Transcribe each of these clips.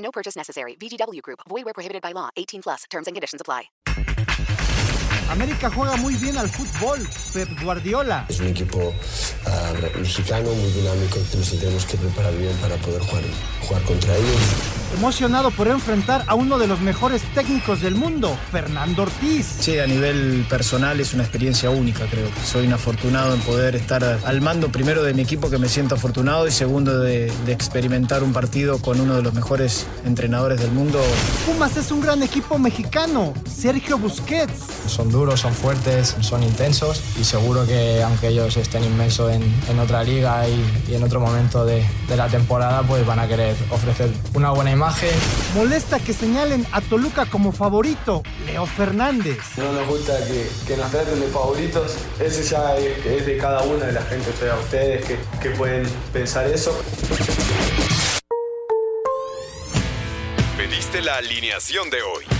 No purchase necessary. VGW Group. Void where prohibited by law. 18 plus. Terms and conditions apply. América juega muy bien al fútbol. Pep Guardiola. Es un equipo uh, mexicano muy dinámico que nos tenemos que preparar bien para poder jugar, jugar contra ellos. Emocionado por enfrentar a uno de los mejores técnicos del mundo, Fernando Ortiz. Sí, a nivel personal es una experiencia única, creo. Soy un afortunado en poder estar al mando primero de mi equipo, que me siento afortunado, y segundo de, de experimentar un partido con uno de los mejores entrenadores del mundo. Pumas es un gran equipo mexicano, Sergio Busquets. Son duros, son fuertes, son intensos y seguro que aunque ellos estén inmensos en, en otra liga y, y, en otro momento de, de la temporada, pues van a querer ofrecer una buena imagen imagen. Molesta que señalen a Toluca como favorito, Leo Fernández. No nos gusta que, que nos traten de favoritos, ese ya es, es, de cada una de la gente, o sea, ustedes que, que pueden pensar eso. Pediste la alineación de hoy.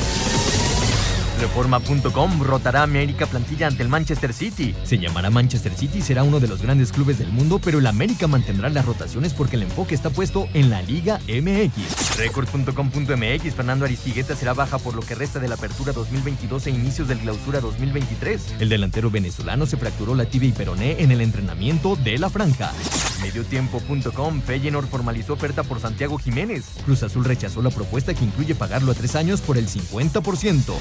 Reforma.com rotará América plantilla ante el Manchester City. Se llamará Manchester City y será uno de los grandes clubes del mundo, pero el América mantendrá las rotaciones porque el enfoque está puesto en la Liga MX. Record.com.mx Fernando Aristigueta será baja por lo que resta de la apertura 2022 e inicios del clausura 2023. El delantero venezolano se fracturó la tibia y peroné en el entrenamiento de la franja. Mediotiempo.com Feyenoord formalizó oferta por Santiago Jiménez. Cruz Azul rechazó la propuesta que incluye pagarlo a tres años por el 50%.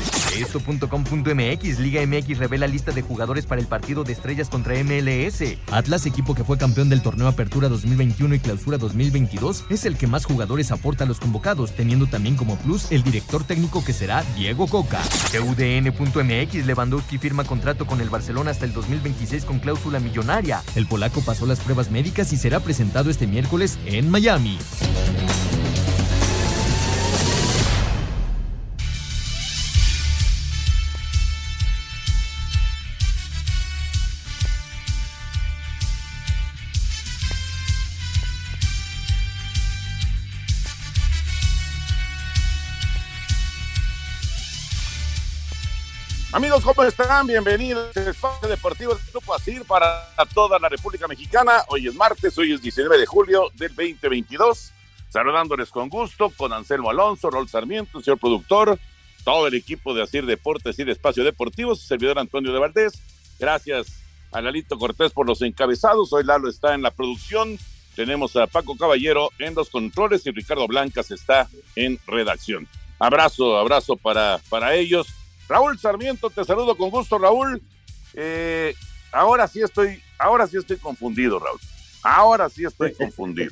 Esto.com.mx Liga MX revela lista de jugadores para el partido de estrellas contra MLS. Atlas, equipo que fue campeón del torneo Apertura 2021 y Clausura 2022, es el que más jugadores aporta a los convocados, teniendo también como plus el director técnico que será Diego Coca. UDN.mx Lewandowski firma contrato con el Barcelona hasta el 2026 con cláusula millonaria. El polaco pasó las pruebas médicas y será presentado este miércoles en Miami. Amigos, ¿cómo están? Bienvenidos al Espacio Deportivo del Grupo ASIR para toda la República Mexicana. Hoy es martes, hoy es 19 de julio del 2022. Saludándoles con gusto, con Anselmo Alonso, Rol Sarmiento, señor productor, todo el equipo de ASIR Deportes y de Espacio Deportivo, su servidor Antonio de Valdés. Gracias a Lalito Cortés por los encabezados. Hoy Lalo está en la producción. Tenemos a Paco Caballero en los controles y Ricardo Blancas está en redacción. Abrazo, abrazo para, para ellos. Raúl Sarmiento, te saludo con gusto, Raúl. Eh, ahora sí estoy, ahora sí estoy confundido, Raúl. Ahora sí estoy confundido.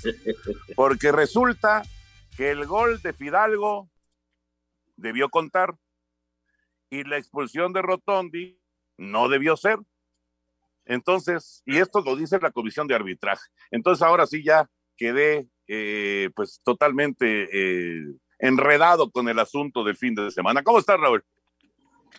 Porque resulta que el gol de Fidalgo debió contar y la expulsión de Rotondi no debió ser. Entonces, y esto lo dice la comisión de arbitraje. Entonces ahora sí ya quedé eh, pues totalmente eh, enredado con el asunto del fin de semana. ¿Cómo estás, Raúl?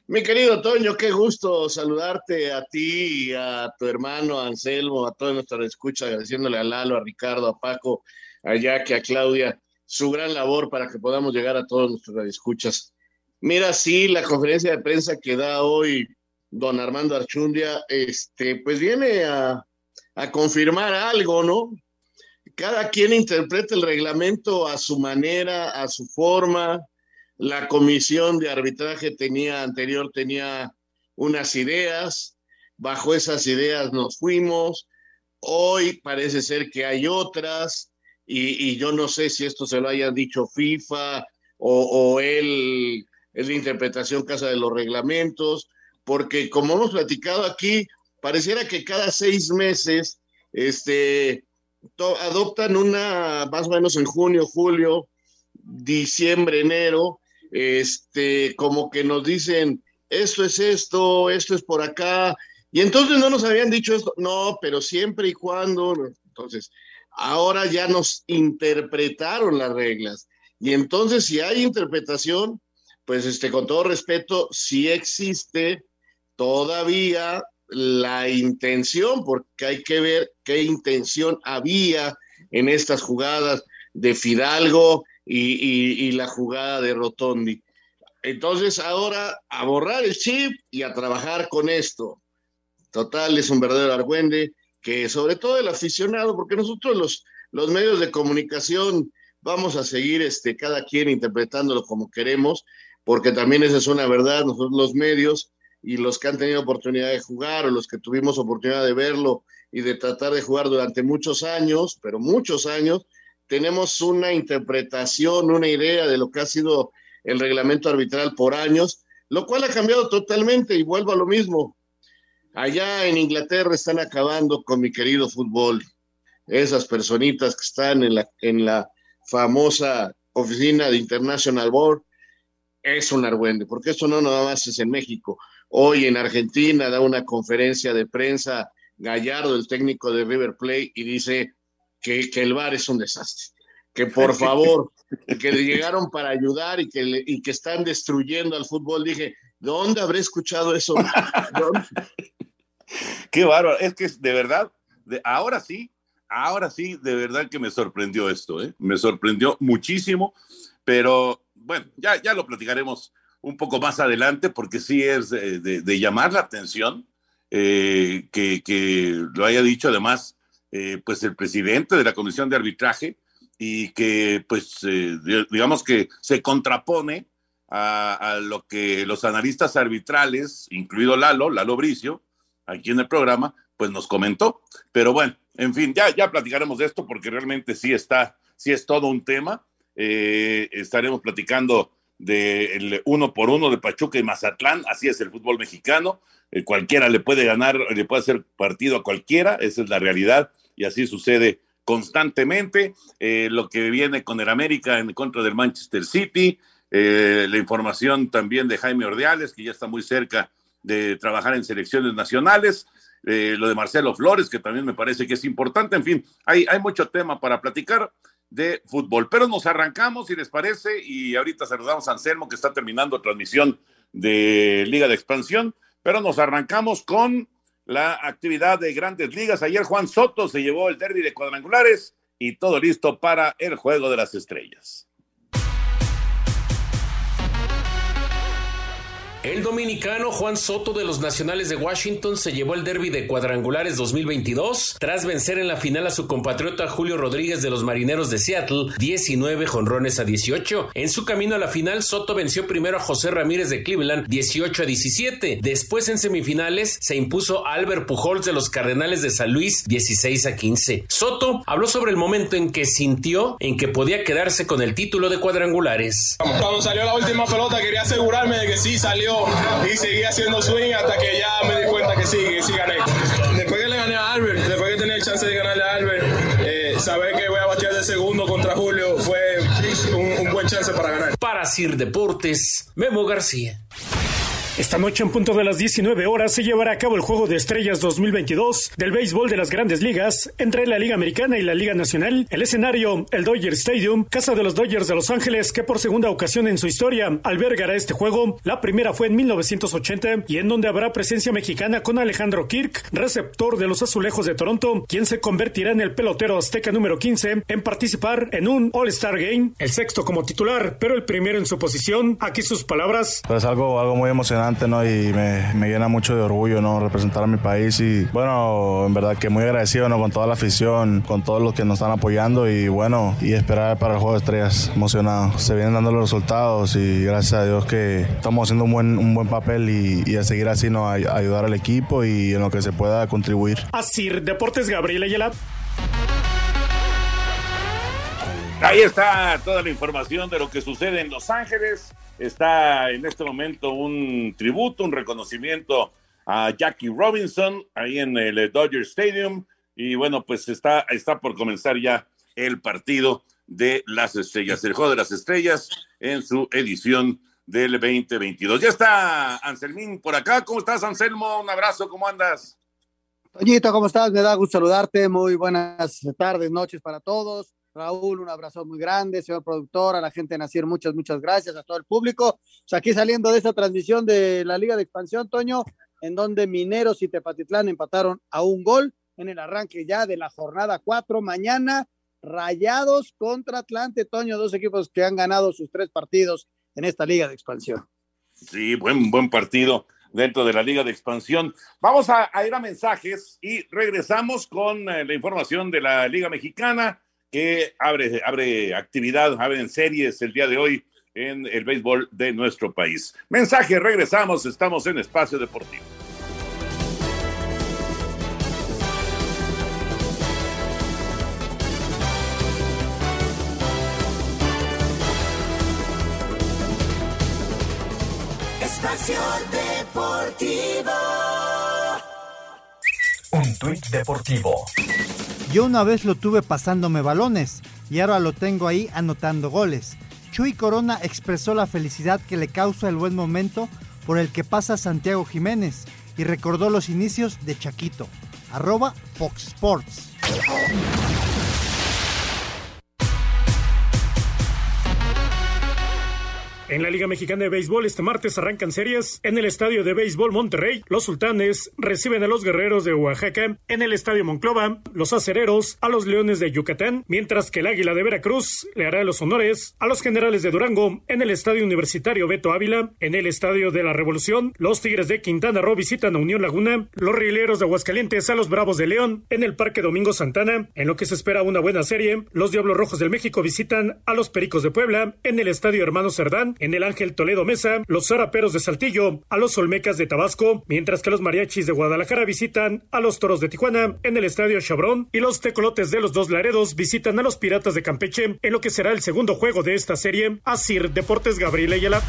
Mi querido Toño, qué gusto saludarte a ti, a tu hermano Anselmo, a todos nuestros escucha, agradeciéndole a Lalo, a Ricardo, a Paco, a Jackie, a Claudia, su gran labor para que podamos llegar a todos nuestros escuchas. Mira, sí, la conferencia de prensa que da hoy don Armando Archundia, este, pues viene a, a confirmar algo, ¿no? Cada quien interpreta el reglamento a su manera, a su forma, la comisión de arbitraje tenía anterior tenía unas ideas, bajo esas ideas nos fuimos, Hoy parece ser que hay otras y, yo no sé si esto se lo hayan dicho FIFA o, o él es la interpretación casa de los reglamentos, porque como hemos platicado aquí, pareciera que cada seis meses este, adoptan una, más o menos en junio, julio, diciembre, enero, este, como que nos dicen, esto es esto, esto es por acá, y entonces no nos habían dicho esto, no, pero siempre y cuando, entonces, ahora ya nos interpretaron las reglas, y entonces si hay interpretación, pues este, con todo respeto, sí existe todavía la intención, porque hay que ver qué intención había en estas jugadas de Fidalgo y, la jugada de Rotondi. Entonces ahora a borrar el chip y a trabajar con esto. Total, es un verdadero argüende que sobre todo el aficionado, porque nosotros los, los medios de comunicación vamos a seguir este, cada quien interpretándolo como queremos, porque también esa es una verdad, nosotros los medios y los que han tenido oportunidad de jugar o los que tuvimos oportunidad de verlo y de tratar de jugar durante muchos años, pero muchos años, tenemos una interpretación, una idea de lo que ha sido el reglamento arbitral por años, lo cual ha cambiado totalmente y vuelvo a lo mismo. Allá en Inglaterra están acabando con mi querido fútbol. Esas personitas que están en la, en la famosa oficina de International Board es un argüende, porque esto no nada más es en México. Hoy en Argentina da una conferencia de prensa Gallardo, el técnico de River Plate, y dice que, el bar es un desastre, que por favor, que le llegaron para ayudar y que, y que están destruyendo al fútbol. Dije, ¿dónde habré escuchado eso? Qué bárbaro, es que de verdad, de, ahora sí, ahora sí, de verdad que me sorprendió esto, ¿eh? me sorprendió muchísimo, pero bueno, ya, ya lo platicaremos un poco más adelante, porque sí es de, llamar la atención eh, que, lo haya dicho además eh, pues el presidente de la comisión de arbitraje y que pues eh, digamos que se contrapone a, lo que los analistas arbitrales, incluido Lalo, Lalo Bricio, aquí en el programa, pues nos comentó. Pero bueno, en fin, ya, ya platicaremos de esto porque realmente sí está, sí es todo un tema. estaremos platicando del uno por uno de Pachuca y Mazatlán, así es el fútbol mexicano, eh, cualquiera le puede ganar, le puede hacer partido a cualquiera, esa es la realidad y así sucede constantemente, eh, lo que viene con el América en contra del Manchester City, eh, la información también de Jaime Ordeales, que ya está muy cerca de trabajar en selecciones nacionales, lo de Marcelo Flores, que también me parece que es importante, en fin, hay, hay mucho tema para platicar de fútbol. Pero nos arrancamos, si les parece, y ahorita saludamos a Anselmo, que está terminando transmisión de Liga de Expansión, pero nos arrancamos con la actividad de grandes ligas. Ayer Juan Soto se llevó el derby de cuadrangulares y todo listo para el Juego de las Estrellas. El dominicano Juan Soto de los Nacionales de Washington se llevó el derby de cuadrangulares 2022 tras vencer en la final a su compatriota Julio Rodríguez de los Marineros de Seattle 19 jonrones a 18. En su camino a la final, Soto venció primero a José Ramírez de Cleveland 18 a 17. Después en semifinales se impuso Albert Pujols de los Cardenales de San Luis 16 a 15. Soto habló sobre el momento en que sintió en que podía quedarse con el título de cuadrangulares. Cuando salió la última pelota quería asegurarme de que sí salió y seguí haciendo swing hasta que ya me di cuenta que sí, sí gané. Después que le gané a Albert, después que tenía el chance de ganarle a Albert, eh, saber que voy a batear de segundo contra Julio fue un, un buen chance para ganar. Para Sir Deportes, Memo García. Esta noche en punto de las 19 horas se llevará a cabo el Juego de Estrellas 2022 del béisbol de las grandes ligas entre la Liga Americana y la Liga Nacional. El escenario, el Dodger Stadium, casa de los Dodgers de Los Ángeles, que por segunda ocasión en su historia albergará este juego. La primera fue en 1980 y en donde habrá presencia mexicana con Alejandro Kirk, receptor de los Azulejos de Toronto, quien se convertirá en el pelotero azteca número 15 en participar en un All-Star Game, el sexto como titular, pero el primero en su posición. Aquí sus palabras. Pues algo, algo muy emocionante ¿no? Y me, me, llena mucho de orgullo, ¿no? Representar a mi país y, bueno, en verdad que muy agradecido, ¿no? Con toda la afición, con todos los que nos están apoyando y, bueno, y esperar para el Juego de Estrellas, emocionado. Se vienen dando los resultados y gracias a Dios que estamos haciendo un buen, un buen papel y, a seguir así, ¿no? A, ayudar al equipo y en lo que se pueda contribuir. Así, Deportes Gabriel Ayala. Ahí está toda la información de lo que sucede en Los Ángeles. Está en este momento un tributo, un reconocimiento a Jackie Robinson ahí en el Dodger Stadium. Y bueno, pues está, está por comenzar ya el partido de las estrellas, el juego de las estrellas en su edición del 2022. Ya está Anselmín por acá. ¿Cómo estás, Anselmo? Un abrazo, ¿cómo andas? Toñito, ¿cómo estás? Me da gusto saludarte. Muy buenas tardes, noches para todos. Raúl, un abrazo muy grande, señor productor, a la gente de Nacir, muchas, muchas gracias, a todo el público. Pues aquí saliendo de esta transmisión de la Liga de Expansión, Toño, en donde Mineros y Tepatitlán empataron a un gol en el arranque ya de la jornada 4. Mañana, Rayados contra Atlante, Toño, dos equipos que han ganado sus tres partidos en esta Liga de Expansión. Sí, buen, buen partido dentro de la Liga de Expansión. Vamos a, ir a mensajes y regresamos con eh, la información de la Liga Mexicana que abre, abre actividad, abren series el día de hoy en el béisbol de nuestro país. Mensaje, regresamos, estamos en Espacio Deportivo. Espacio Deportivo. Un tuit deportivo. Yo una vez lo tuve pasándome balones y ahora lo tengo ahí anotando goles. Chuy Corona expresó la felicidad que le causa el buen momento por el que pasa Santiago Jiménez y recordó los inicios de Chaquito. Arroba Fox Sports. En la Liga Mexicana de Béisbol este martes arrancan series. En el Estadio de Béisbol Monterrey, los Sultanes reciben a los Guerreros de Oaxaca. En el Estadio Monclova, los Acereros a los Leones de Yucatán, mientras que el Águila de Veracruz le hará los honores a los Generales de Durango. En el Estadio Universitario Beto Ávila, en el Estadio de la Revolución, los Tigres de Quintana Roo visitan a Unión Laguna, los Rileros de Aguascalientes a los Bravos de León. En el Parque Domingo Santana, en lo que se espera una buena serie, los Diablos Rojos del México visitan a los Pericos de Puebla. En el Estadio Hermano Cerdán, en el Ángel Toledo Mesa, los Zaraperos de Saltillo, a los Olmecas de Tabasco, mientras que los Mariachis de Guadalajara visitan a los Toros de Tijuana en el Estadio Chabrón y los Tecolotes de los Dos Laredos visitan a los Piratas de Campeche en lo que será el segundo juego de esta serie. Asir Deportes Gabriel Ayala.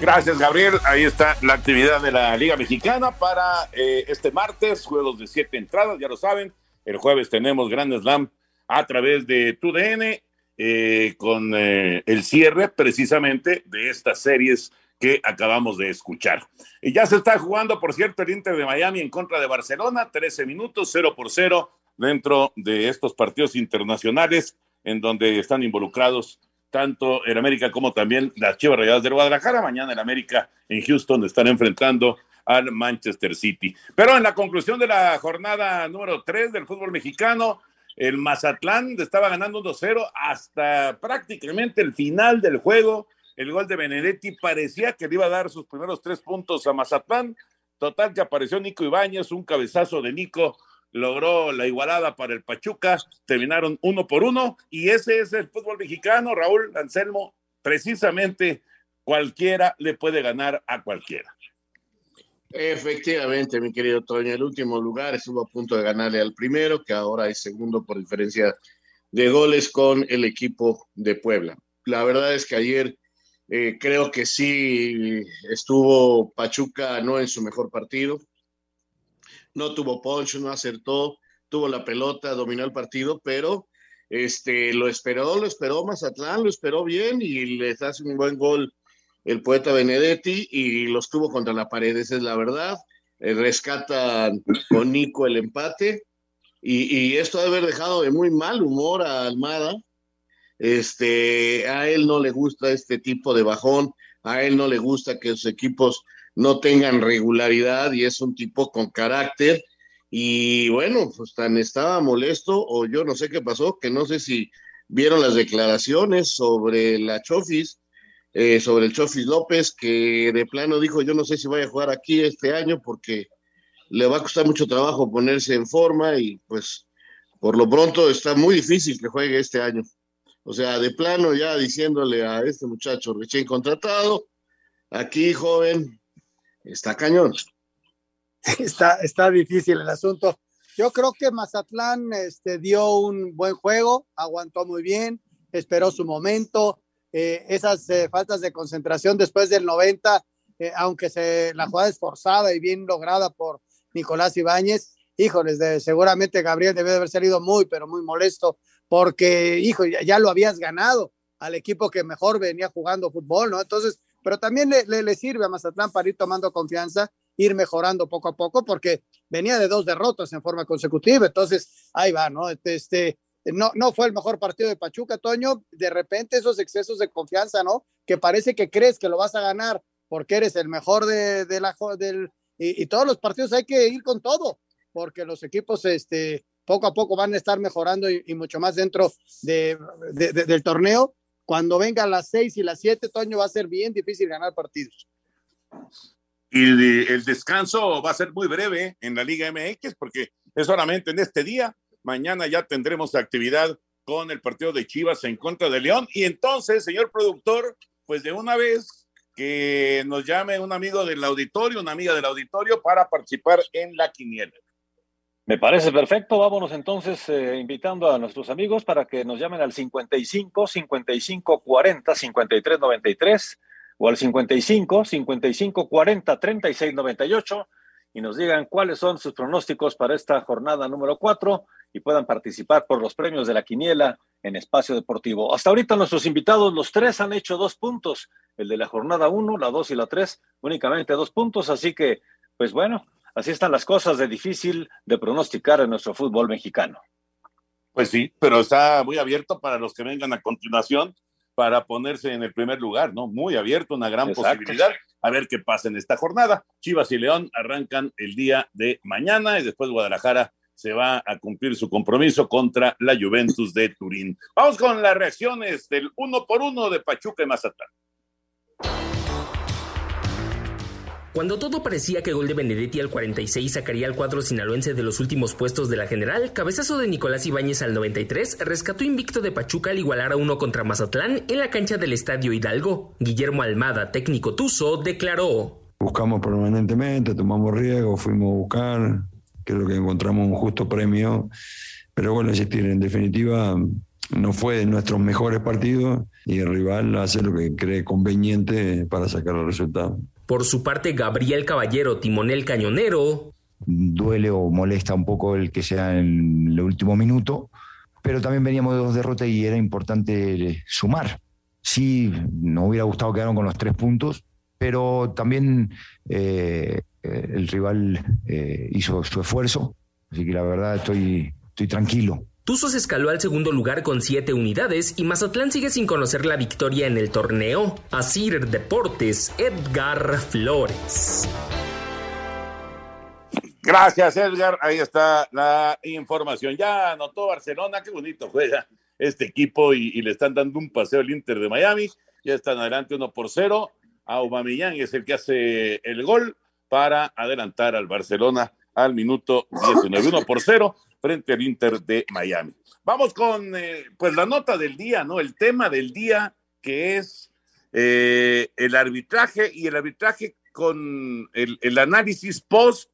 Gracias, Gabriel. Ahí está la actividad de la Liga Mexicana para eh, este martes, juegos de siete entradas, ya lo saben. El jueves tenemos Grand Slam a través de TUDN eh, con eh, el cierre precisamente de estas series que acabamos de escuchar. Y ya se está jugando, por cierto, el Inter de Miami en contra de Barcelona, 13 minutos, 0 por 0 dentro de estos partidos internacionales en donde están involucrados tanto el América como también las Chivas Rayadas de Guadalajara. Mañana el América en Houston están enfrentando al Manchester City. Pero en la conclusión de la jornada número 3 del fútbol mexicano, el Mazatlán estaba ganando 1-0 hasta prácticamente el final del juego. El gol de Benedetti parecía que le iba a dar sus primeros tres puntos a Mazatlán. Total que apareció Nico Ibáñez, un cabezazo de Nico logró la igualada para el Pachuca, terminaron uno por uno y ese es el fútbol mexicano, Raúl Anselmo, precisamente cualquiera le puede ganar a cualquiera. Efectivamente, mi querido Toño, el último lugar estuvo a punto de ganarle al primero, que ahora es segundo por diferencia de goles con el equipo de Puebla. La verdad es que ayer eh, creo que sí estuvo Pachuca no en su mejor partido, no tuvo poncho, no acertó, tuvo la pelota, dominó el partido, pero este, lo esperó, lo esperó Mazatlán, lo esperó bien y les hace un buen gol el poeta Benedetti y los tuvo contra la pared, esa es la verdad. Eh, rescatan con Nico el empate y, esto debe haber dejado de muy mal humor a Almada. Este, a él no le gusta este tipo de bajón, a él no le gusta que sus equipos no tengan regularidad y es un tipo con carácter. Y bueno, pues tan estaba molesto o yo no sé qué pasó, que no sé si vieron las declaraciones sobre la Chofis, eh, sobre el Chofis López, que de plano dijo, yo no sé si vaya a jugar aquí este año porque le va a costar mucho trabajo ponerse en forma y pues por lo pronto está muy difícil que juegue este año. O sea, de plano ya diciéndole a este muchacho recién contratado, aquí joven, está cañón. Está, está difícil el asunto. Yo creo que Mazatlán este, dio un buen juego, aguantó muy bien, esperó su momento. Eh, esas eh, faltas de concentración después del 90, eh, aunque se, la jugada es forzada y bien lograda por Nicolás Ibáñez, híjoles, de, seguramente Gabriel debe de haber salido muy, pero muy molesto, porque, hijo, ya, ya, lo habías ganado al equipo que mejor venía jugando fútbol, ¿no? Entonces, pero también le, le, le sirve a Mazatlán para ir tomando confianza, ir mejorando poco a poco, porque venía de dos derrotas en forma consecutiva, entonces ahí va, ¿no? Este, no, no fue el mejor partido de Pachuca, Toño, de repente esos excesos de confianza, ¿no? Que parece que crees que lo vas a ganar porque eres el mejor de, la, del, y, todos los partidos hay que ir con todo, porque los equipos, este, poco a poco van a estar mejorando y, mucho más dentro de, de, del torneo. Cuando vengan las seis y las siete, Toño, va a ser bien difícil ganar partidos. Y el descanso va a ser muy breve en la Liga MX porque es solamente en este día. Mañana ya tendremos actividad con el partido de Chivas en contra de León. Y entonces, señor productor, pues de una vez que nos llame un amigo del auditorio, una amiga del auditorio para participar en la quiniela. Me parece perfecto. Vámonos entonces eh, invitando a nuestros amigos para que nos llamen al 55 55 40 53 93 o al 55 55 40 36 98 y nos digan cuáles son sus pronósticos para esta jornada número 4 y puedan participar por los premios de la quiniela en Espacio Deportivo. Hasta ahorita nuestros invitados, los tres han hecho dos puntos, el de la jornada 1, la 2 y la 3, únicamente dos puntos, así que, pues bueno, así están las cosas de difícil de pronosticar en nuestro fútbol mexicano. Pues sí, pero está muy abierto para los que vengan a continuación para ponerse en el primer lugar, ¿no? Muy abierto, una gran Exacto. posibilidad. A ver qué pasa en esta jornada. Chivas y León arrancan el día de mañana y después Guadalajara se va a cumplir su compromiso contra la Juventus de Turín. Vamos con las reacciones del uno por uno de Pachuca y Mazatlán. Cuando todo parecía que gol de Benedetti al 46 sacaría al cuadro sinaloense de los últimos puestos de la general, cabezazo de Nicolás Ibáñez al 93 rescató invicto de Pachuca al igualar a uno contra Mazatlán en la cancha del Estadio Hidalgo. Guillermo Almada, técnico Tuzo, declaró. Buscamos permanentemente, tomamos riesgo, fuimos a buscar, creo que encontramos un justo premio, pero bueno, insistir, en definitiva no fue de nuestros mejores partidos y el rival hace lo que cree conveniente para sacar el resultado. Por su parte, Gabriel Caballero, timonel cañonero. Duele o molesta un poco el que sea en el último minuto, pero también veníamos de dos derrotas y era importante sumar. Sí, nos hubiera gustado quedar con los tres puntos, pero también eh, el rival eh, hizo su esfuerzo, así que la verdad estoy, estoy tranquilo. Tuzos escaló al segundo lugar con siete unidades y Mazatlán sigue sin conocer la victoria en el torneo. Asir Deportes, Edgar Flores. Gracias, Edgar. Ahí está la información. Ya anotó Barcelona, qué bonito juega este equipo y, y le están dando un paseo al Inter de Miami. Ya están adelante uno por cero. Aubameyang es el que hace el gol para adelantar al Barcelona al minuto 19, 1 por 0 frente al Inter de Miami. Vamos con eh, pues la nota del día, ¿no? El tema del día que es eh, el arbitraje y el arbitraje con el, análisis post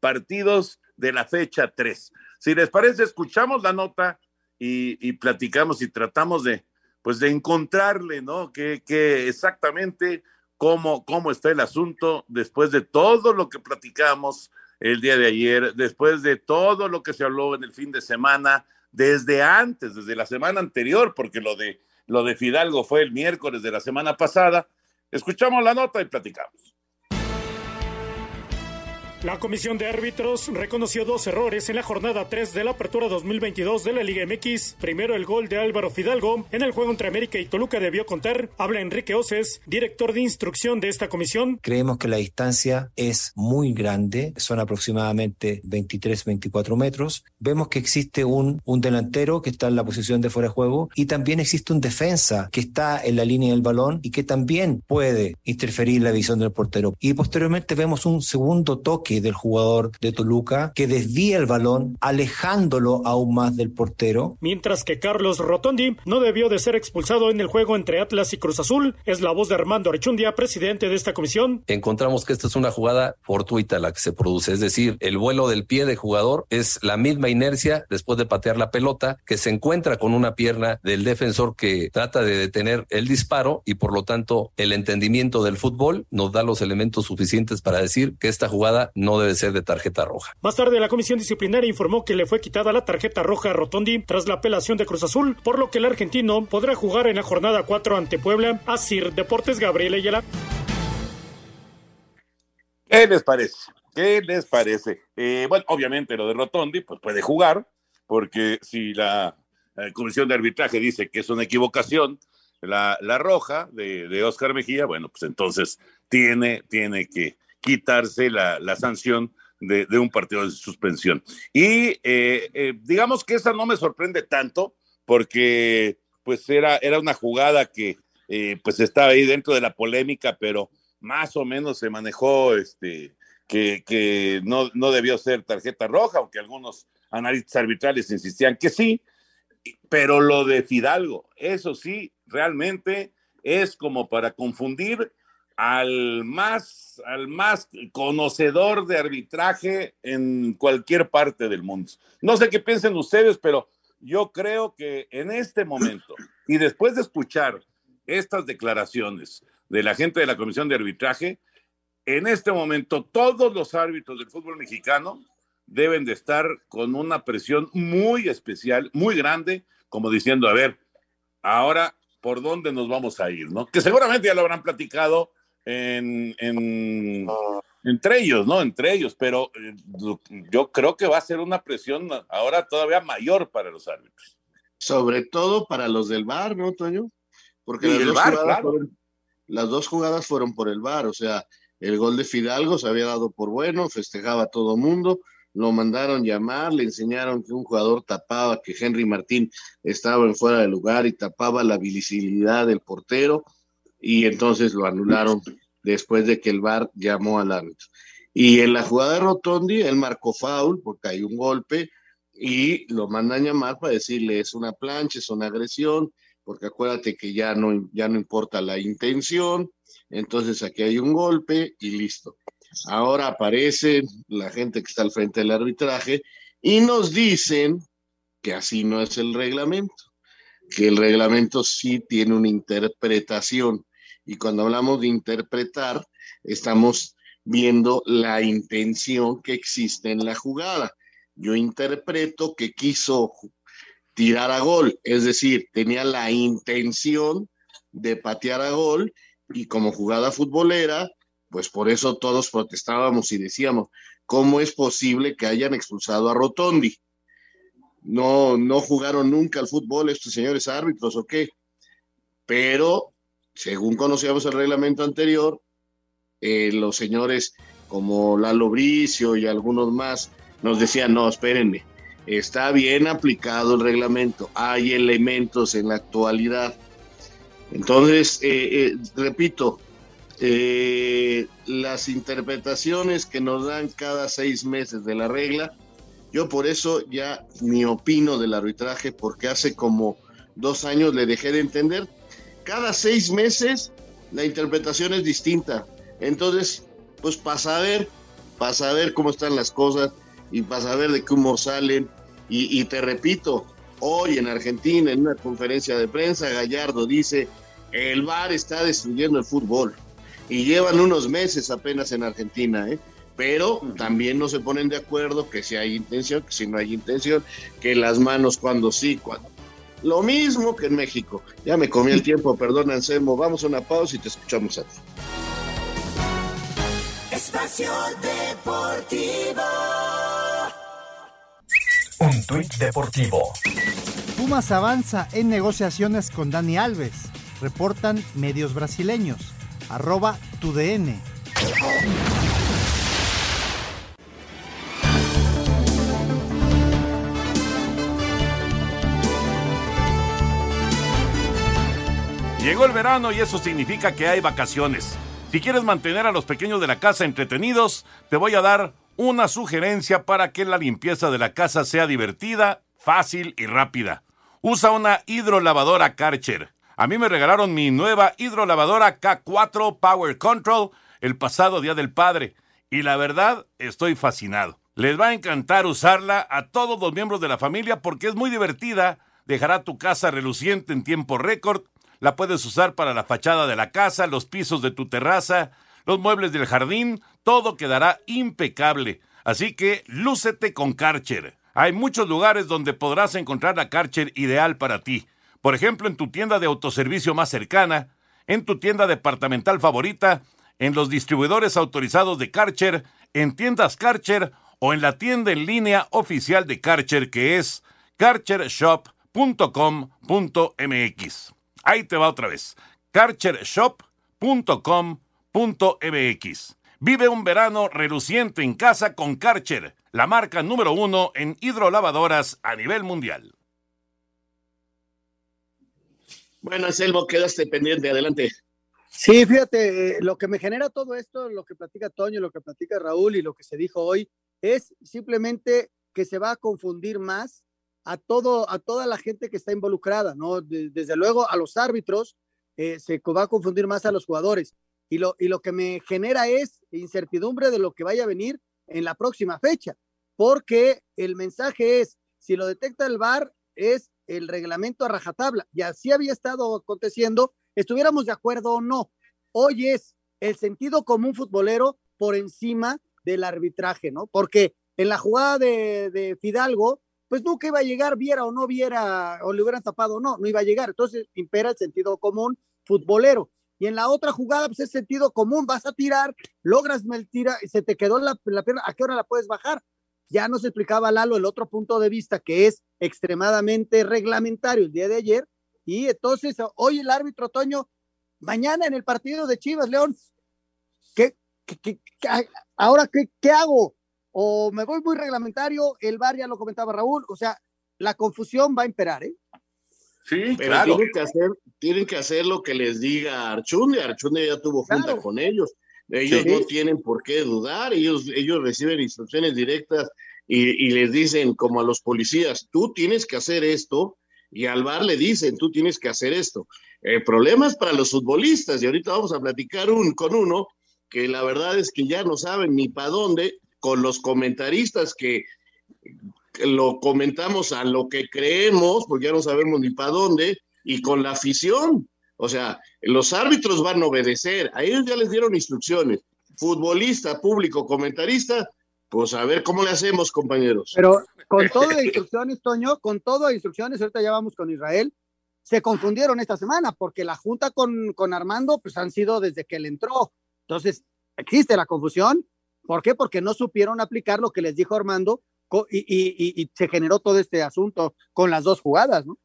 partidos de la fecha 3. Si les parece, escuchamos la nota y, y platicamos y tratamos de, pues de encontrarle, ¿no? Que, que exactamente cómo, cómo está el asunto después de todo lo que platicamos el día de ayer, después de todo lo que se habló en el fin de semana, desde antes, desde la semana anterior, porque lo de, lo de Fidalgo fue el miércoles de la semana pasada. Escuchamos la nota y platicamos. La Comisión de Árbitros reconoció dos errores en la jornada 3 de la Apertura 2022 de la Liga MX. Primero, el gol de Álvaro Fidalgo en el juego entre América y Toluca debió contar. Habla Enrique Oces, director de instrucción de esta comisión. Creemos que la distancia es muy grande, son aproximadamente 23-24 metros. Vemos que existe un, un delantero que está en la posición de fuera de juego y también existe un defensa que está en la línea del balón y que también puede interferir la visión del portero. Y posteriormente vemos un segundo toque del jugador de Toluca que desvía el balón alejándolo aún más del portero. Mientras que Carlos Rotondi no debió de ser expulsado en el juego entre Atlas y Cruz Azul, es la voz de Armando Archundia, presidente de esta comisión. Encontramos que esta es una jugada fortuita la que se produce, es decir, el vuelo del pie de jugador es la misma inercia después de patear la pelota que se encuentra con una pierna del defensor que trata de detener el disparo y por lo tanto el entendimiento del fútbol nos da los elementos suficientes para decir que esta jugada no debe ser de tarjeta roja. Más tarde, la comisión disciplinaria informó que le fue quitada la tarjeta roja a Rotondi tras la apelación de Cruz Azul, por lo que el argentino podrá jugar en la jornada 4 ante Puebla. Asir Deportes Gabriel Ayala. ¿Qué les parece? ¿Qué les parece? Eh, bueno, obviamente lo de Rotondi, pues puede jugar, porque si la, la comisión de arbitraje dice que es una equivocación, la, la roja de, de, Oscar Mejía, bueno, pues entonces tiene, tiene que quitarse la, la sanción de, un partido de suspensión. Y eh, eh, digamos que esa no me sorprende tanto, porque pues era, era una jugada que eh, pues estaba ahí dentro de la polémica, pero más o menos se manejó este, que, que no, no debió ser tarjeta roja, aunque algunos analistas arbitrales insistían que sí, pero lo de Fidalgo, eso sí, realmente es como para confundir al más, al más conocedor de arbitraje en cualquier parte del mundo. No sé qué piensen ustedes, pero yo creo que en este momento, y después de escuchar estas declaraciones de la gente de la Comisión de Arbitraje, en este momento todos los árbitros del fútbol mexicano deben de estar con una presión muy especial, muy grande, como diciendo, a ver, ahora, ¿por dónde nos vamos a ir? ¿no? Que seguramente ya lo habrán platicado en, en, entre ellos, ¿no? Entre ellos, pero eh, yo creo que va a ser una presión ahora todavía mayor para los árbitros. Sobre todo para los del VAR, ¿no, Toño? Porque las, el dos jugadas claro. fueron, las dos jugadas fueron por el VAR, o sea, el gol de Fidalgo se había dado por bueno, festejaba a todo mundo, lo mandaron llamar, le enseñaron que un jugador tapaba, que Henry Martín estaba en fuera de lugar y tapaba la visibilidad del portero, y entonces lo anularon después de que el VAR llamó al árbitro. Y en la jugada de Rotondi, él marcó foul porque hay un golpe y lo mandan llamar para decirle es una plancha, es una agresión, porque acuérdate que ya no, ya no importa la intención, entonces aquí hay un golpe y listo. Ahora aparece la gente que está al frente del arbitraje y nos dicen que así no es el reglamento, que el reglamento sí tiene una interpretación. Y cuando hablamos de interpretar, estamos viendo la intención que existe en la jugada. Yo interpreto que quiso tirar a gol, es decir, tenía la intención de patear a gol y como jugada futbolera, pues por eso todos protestábamos y decíamos, ¿cómo es posible que hayan expulsado a Rotondi? No, no jugaron nunca al fútbol estos señores árbitros o qué, pero según conocíamos el reglamento anterior, eh, los señores como Lalo Bricio y algunos más nos decían, no, espérenme, está bien aplicado el reglamento, hay elementos en la actualidad. Entonces, eh, eh, repito, eh, las interpretaciones que nos dan cada seis meses de la regla, yo por eso ya ni opino del arbitraje, porque hace como dos años le dejé de entender. Cada seis meses la interpretación es distinta. Entonces, pues para saber, para saber cómo están las cosas y para saber de cómo salen. Y, y te repito, hoy en Argentina, en una conferencia de prensa, Gallardo dice, el VAR está destruyendo el fútbol. Y llevan unos meses apenas en Argentina, ¿eh? pero también no se ponen de acuerdo que si hay intención, que si no hay intención, que las manos cuando sí, cuando. Lo mismo que en México. Ya me comí el tiempo, perdón, Anselmo. Vamos a una pausa y te escuchamos a ti. Espacio de Deportivo. Un tuit deportivo. Pumas avanza en negociaciones con Dani Alves. Reportan medios brasileños. Arroba tu Llegó el verano y eso significa que hay vacaciones. Si quieres mantener a los pequeños de la casa entretenidos, te voy a dar una sugerencia para que la limpieza de la casa sea divertida, fácil y rápida. Usa una hidrolavadora Karcher. A mí me regalaron mi nueva hidrolavadora K4 Power Control el pasado Día del Padre y la verdad estoy fascinado. Les va a encantar usarla a todos los miembros de la familia porque es muy divertida, dejará tu casa reluciente en tiempo récord, la puedes usar para la fachada de la casa, los pisos de tu terraza, los muebles del jardín, todo quedará impecable. Así que lúcete con Karcher. Hay muchos lugares donde podrás encontrar la Karcher ideal para ti. Por ejemplo, en tu tienda de autoservicio más cercana, en tu tienda departamental favorita, en los distribuidores autorizados de Karcher, en tiendas Karcher o en la tienda en línea oficial de Karcher que es karchershop.com.mx. Ahí te va otra vez. karchershop.com.mx. Vive un verano reluciente en casa con Karcher, la marca número uno en hidrolavadoras a nivel mundial. Bueno, Anselmo, quedaste pendiente, adelante. Sí, fíjate, eh, lo que me genera todo esto, lo que platica Toño, lo que platica Raúl y lo que se dijo hoy, es simplemente que se va a confundir más a, todo, a toda la gente que está involucrada, ¿no? desde luego a los árbitros, eh, se va a confundir más a los jugadores. Y lo, y lo que me genera es incertidumbre de lo que vaya a venir en la próxima fecha, porque el mensaje es, si lo detecta el VAR, es el reglamento a rajatabla, y así había estado aconteciendo, estuviéramos de acuerdo o no. Hoy es el sentido común futbolero por encima del arbitraje, ¿no? Porque en la jugada de, de Fidalgo, pues nunca iba a llegar, viera o no viera, o le hubieran tapado o no, no iba a llegar. Entonces impera el sentido común futbolero. Y en la otra jugada, pues es sentido común, vas a tirar, logras el tira, se te quedó la, la pierna, ¿a qué hora la puedes bajar? Ya nos explicaba Lalo el otro punto de vista que es extremadamente reglamentario el día de ayer. Y entonces, hoy el árbitro Toño, mañana en el partido de Chivas León, ¿qué, qué, qué, ahora qué, qué hago? O me voy muy reglamentario, el VAR ya lo comentaba Raúl, o sea, la confusión va a imperar, ¿eh? Sí, Pero claro. Tienen que, hacer, tienen que hacer lo que les diga Archunde. Archunde ya tuvo junta claro. con ellos. Ellos sí. no tienen por qué dudar. Ellos, ellos reciben instrucciones directas y, y, les dicen, como a los policías, tú tienes que hacer esto. Y al VAR le dicen, tú tienes que hacer esto. El problema es para los futbolistas. Y ahorita vamos a platicar un, con uno que la verdad es que ya no saben ni para dónde con los comentaristas que lo comentamos a lo que creemos, porque ya no sabemos ni para dónde, y con la afición. O sea, los árbitros van a obedecer, a ellos ya les dieron instrucciones. Futbolista, público, comentarista, pues a ver cómo le hacemos, compañeros. Pero con todo de instrucciones, Toño, con todo de instrucciones, ahorita ya vamos con Israel, se confundieron esta semana, porque la junta con, con Armando, pues han sido desde que él entró. Entonces, existe la confusión, ¿Por qué? Porque no supieron aplicar lo que les dijo Armando y, y, se generó todo este asunto con las dos jugadas, ¿no?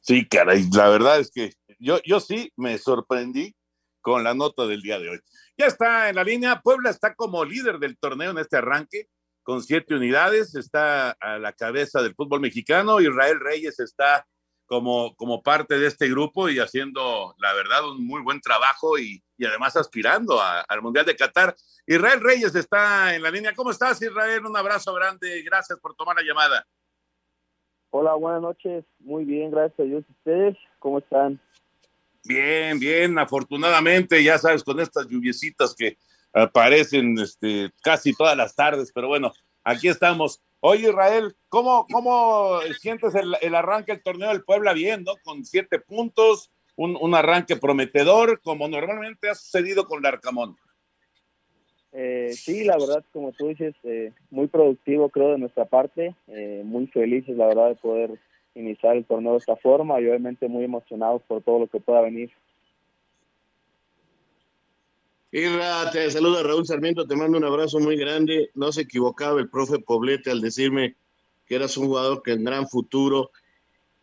Sí, caray, la verdad es que yo, yo sí me sorprendí con la nota del día de hoy. Ya está en la línea, Puebla está como líder del torneo en este arranque, con siete unidades, está a la cabeza del fútbol mexicano, Israel Reyes está como, como parte de este grupo y haciendo, la verdad, un muy buen trabajo y, y además aspirando a, al Mundial de Qatar. Israel Reyes está en la línea. ¿Cómo estás, Israel? Un abrazo grande. Gracias por tomar la llamada. Hola, buenas noches. Muy bien, gracias a Dios. ¿Ustedes cómo están? Bien, bien, afortunadamente, ya sabes, con estas lluviecitas que aparecen este, casi todas las tardes, pero bueno, aquí estamos. Oye, Israel, ¿cómo, cómo sientes el, arranque del torneo del Puebla bien, ¿no? Con siete puntos, un, un, arranque prometedor, como normalmente ha sucedido con el Arcamón. Eh, sí, la verdad, como tú dices, eh, muy productivo creo de nuestra parte, eh, muy felices la verdad de poder iniciar el torneo de esta forma y obviamente muy emocionados por todo lo que pueda venir. Irra, te saluda Raúl Sarmiento, te mando un abrazo muy grande. No se equivocaba el profe Poblete al decirme que eras un jugador que en gran futuro.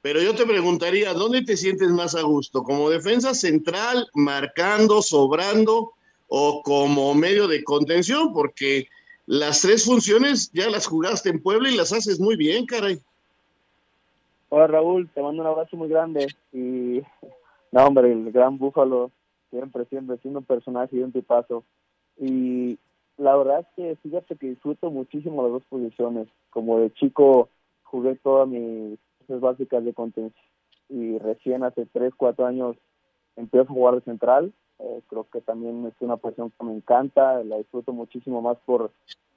Pero yo te preguntaría, ¿dónde te sientes más a gusto? ¿Como defensa central, marcando, sobrando o como medio de contención? Porque las tres funciones ya las jugaste en Puebla y las haces muy bien, caray. Hola Raúl, te mando un abrazo muy grande y no hombre, el gran Búfalo siempre, siempre siendo un personaje y un tipazo. Y la verdad es que fíjate que disfruto muchísimo las dos posiciones. Como de chico jugué todas mis básicas de contención y recién hace 3, 4 años empiezo a jugar de central. Eh, creo que también es una posición que me encanta, la disfruto muchísimo más por,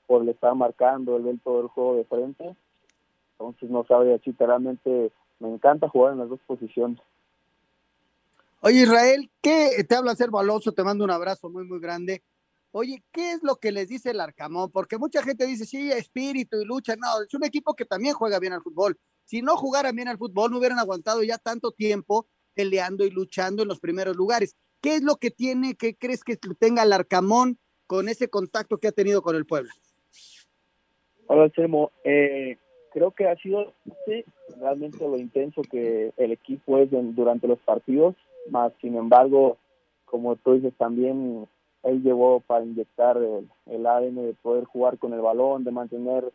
por el estar marcando, el ver todo el juego de frente entonces, no sabe así, realmente me encanta jugar en las dos posiciones. Oye, Israel, ¿qué te habla Servo Alonso? Te mando un abrazo muy, muy grande. Oye, ¿qué es lo que les dice el Arcamón? Porque mucha gente dice, sí, espíritu y lucha. No, es un equipo que también juega bien al fútbol. Si no jugaran bien al fútbol, no hubieran aguantado ya tanto tiempo peleando y luchando en los primeros lugares. ¿Qué es lo que tiene, qué crees que tenga el Arcamón con ese contacto que ha tenido con el pueblo? Hola, Sermo. Eh, creo que ha sido realmente lo intenso que el equipo es durante los partidos, más sin embargo, como tú dices también, él llevó para inyectar el, ADN de poder jugar con el balón, de mantener